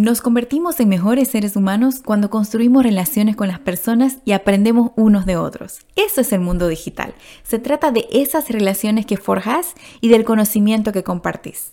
Nos convertimos en mejores seres humanos cuando construimos relaciones con las personas y aprendemos unos de otros. Eso es el mundo digital. Se trata de esas relaciones que forjas y del conocimiento que compartís.